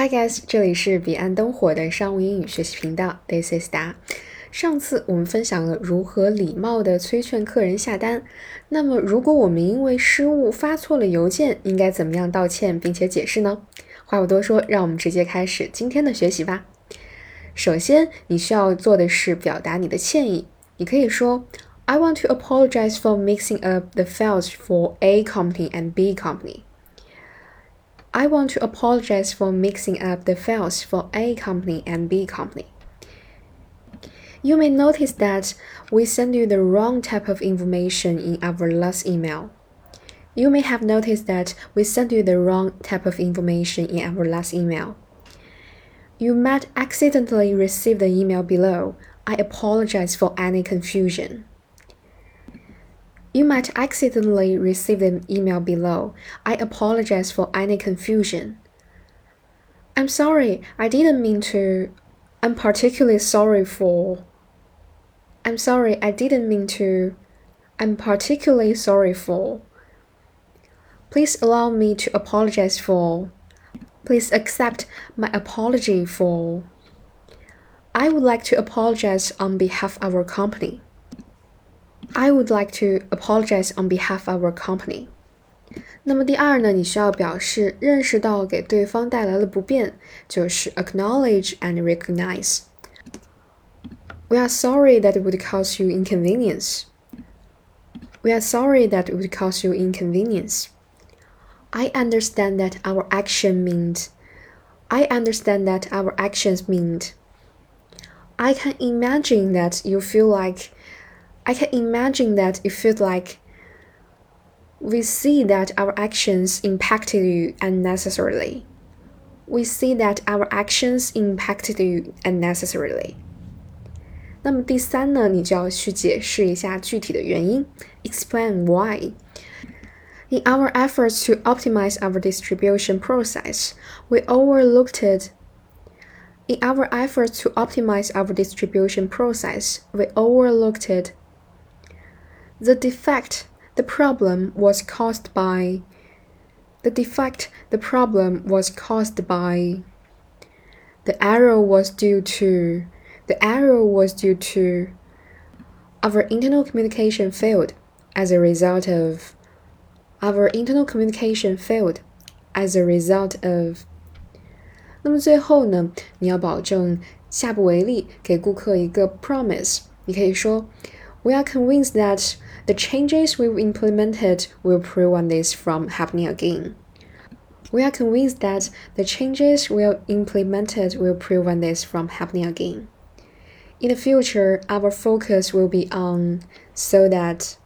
Hi guys，这里是彼岸灯火的商务英语学习频道，This is Da。上次我们分享了如何礼貌地催劝客人下单。那么，如果我们因为失误发错了邮件，应该怎么样道歉并且解释呢？话不多说，让我们直接开始今天的学习吧。首先，你需要做的是表达你的歉意。你可以说：“I want to apologize for mixing up the files for A company and B company.” I want to apologize for mixing up the files for A company and B company. You may notice that we sent you the wrong type of information in our last email. You may have noticed that we sent you the wrong type of information in our last email. You might accidentally receive the email below. I apologize for any confusion. You might accidentally receive the email below. I apologize for any confusion. I'm sorry, I didn't mean to. I'm particularly sorry for. I'm sorry, I didn't mean to. I'm particularly sorry for. Please allow me to apologize for. Please accept my apology for. I would like to apologize on behalf of our company. I would like to apologize on behalf of our company. 那么第二呢，你需要表示认识到给对方带来了不便，就是 acknowledge and recognize. We are sorry that it would cause you inconvenience. We are sorry that it would cause you inconvenience. I understand that our action means. I understand that our actions mean. I can imagine that you feel like I can imagine that it feels like we see that our actions impacted you unnecessarily. We see that our actions impacted you unnecessarily. 那么第三呢，你就要去解释一下具体的原因，explain why. In our efforts to optimize our distribution process, we overlooked it. In our efforts to optimize our distribution process, we overlooked it the defect, the problem was caused by. The defect, the problem was caused by. The error was due to. The error was due to. Our internal communication failed as a result of. Our internal communication failed as a result of. 那么最后呢，你要保证下不为例，给顾客一个 promise。你可以说 ，We are convinced that the changes we've implemented will prevent this from happening again. We are convinced that the changes we've implemented will prevent this from happening again. In the future, our focus will be on so that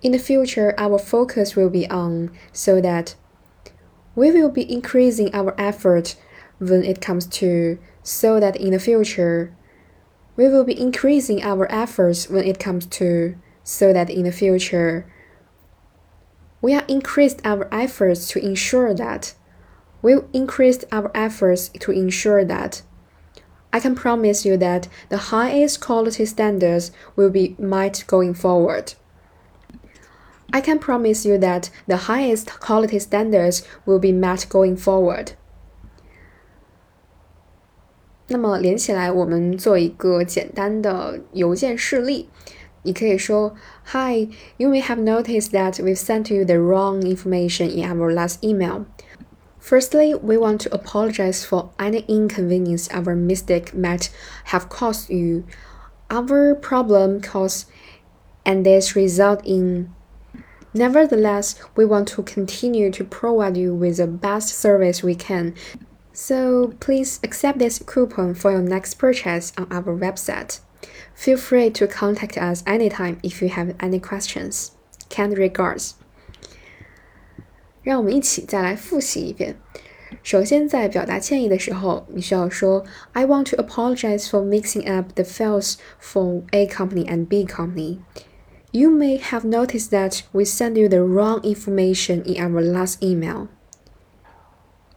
in the future our focus will be on so that we will be increasing our effort when it comes to so that in the future we will be increasing our efforts when it comes to so that in the future we have increased our efforts to ensure that we've increased our efforts to ensure that I can promise you that the highest quality standards will be met going forward. I can promise you that the highest quality standards will be met going forward. 那么连起来，我们做一个简单的邮件示例。你可以说，Hi, you may have noticed that we've sent you the wrong information in our last email. Firstly, we want to apologize for any inconvenience our mistake might have caused you. Our problem caused and this result in Nevertheless, we want to continue to provide you with the best service we can. So please accept this coupon for your next purchase on our website. Feel free to contact us anytime if you have any questions. Kind regards. 让我们一起再来复习一遍。首先，在表达歉意的时候，你需要说 "I want to apologize for mixing up the files for A company and B company." You may have noticed that we sent you the wrong information in our last email.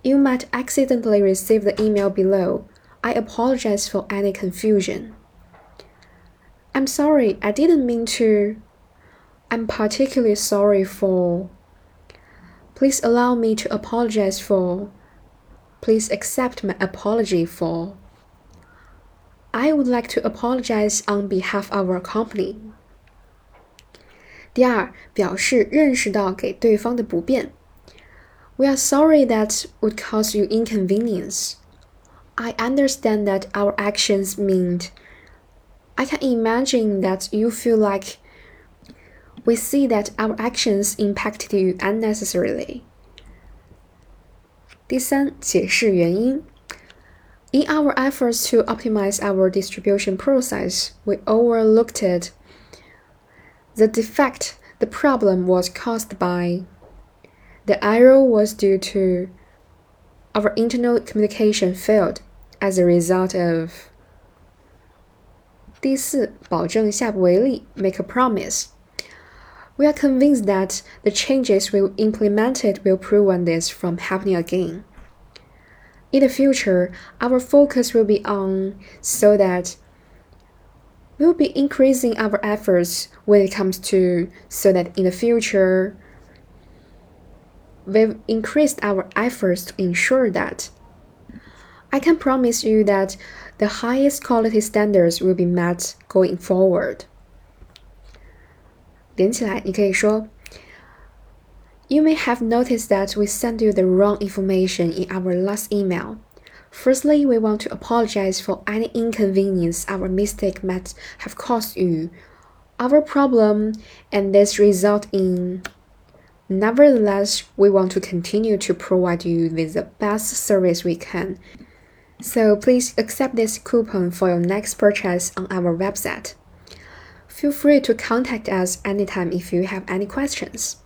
You might accidentally receive the email below. I apologize for any confusion. I'm sorry, I didn't mean to. I'm particularly sorry for. Please allow me to apologize for. please accept my apology for. I would like to apologize on behalf of our company. 第二，表示认识到给对方的不便。 We are sorry that would cause you inconvenience. I understand that our actions meant. I can imagine that you feel like we see that our actions impacted you unnecessarily. 第三，解释原因。In our efforts to optimize our distribution process, we overlooked the defect the problem was caused by. The error was due to our internal communication failed as a result of. 第四，保证下不为例，make a promise. We are convinced that the changes we implemented will prevent this from happening again. In the future, our focus will be on so that we'll be increasing our efforts when it comes to so that in the future we've increased our efforts to ensure that I can promise you that the highest quality standards will be met going forward. 连起来，你可以说 you may have noticed that we sent you the wrong information in our last email. Firstly, we want to apologize for any inconvenience our mistake might have caused you. Our problem and this result in. Nevertheless, we want to continue to provide you with the best service we can. So please accept this coupon for your next purchase on our website. Feel free to contact us anytime if you have any questions.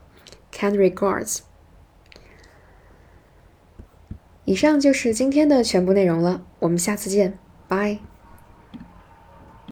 Kind regards。以上就是今天的全部内容了，我们下次见，拜。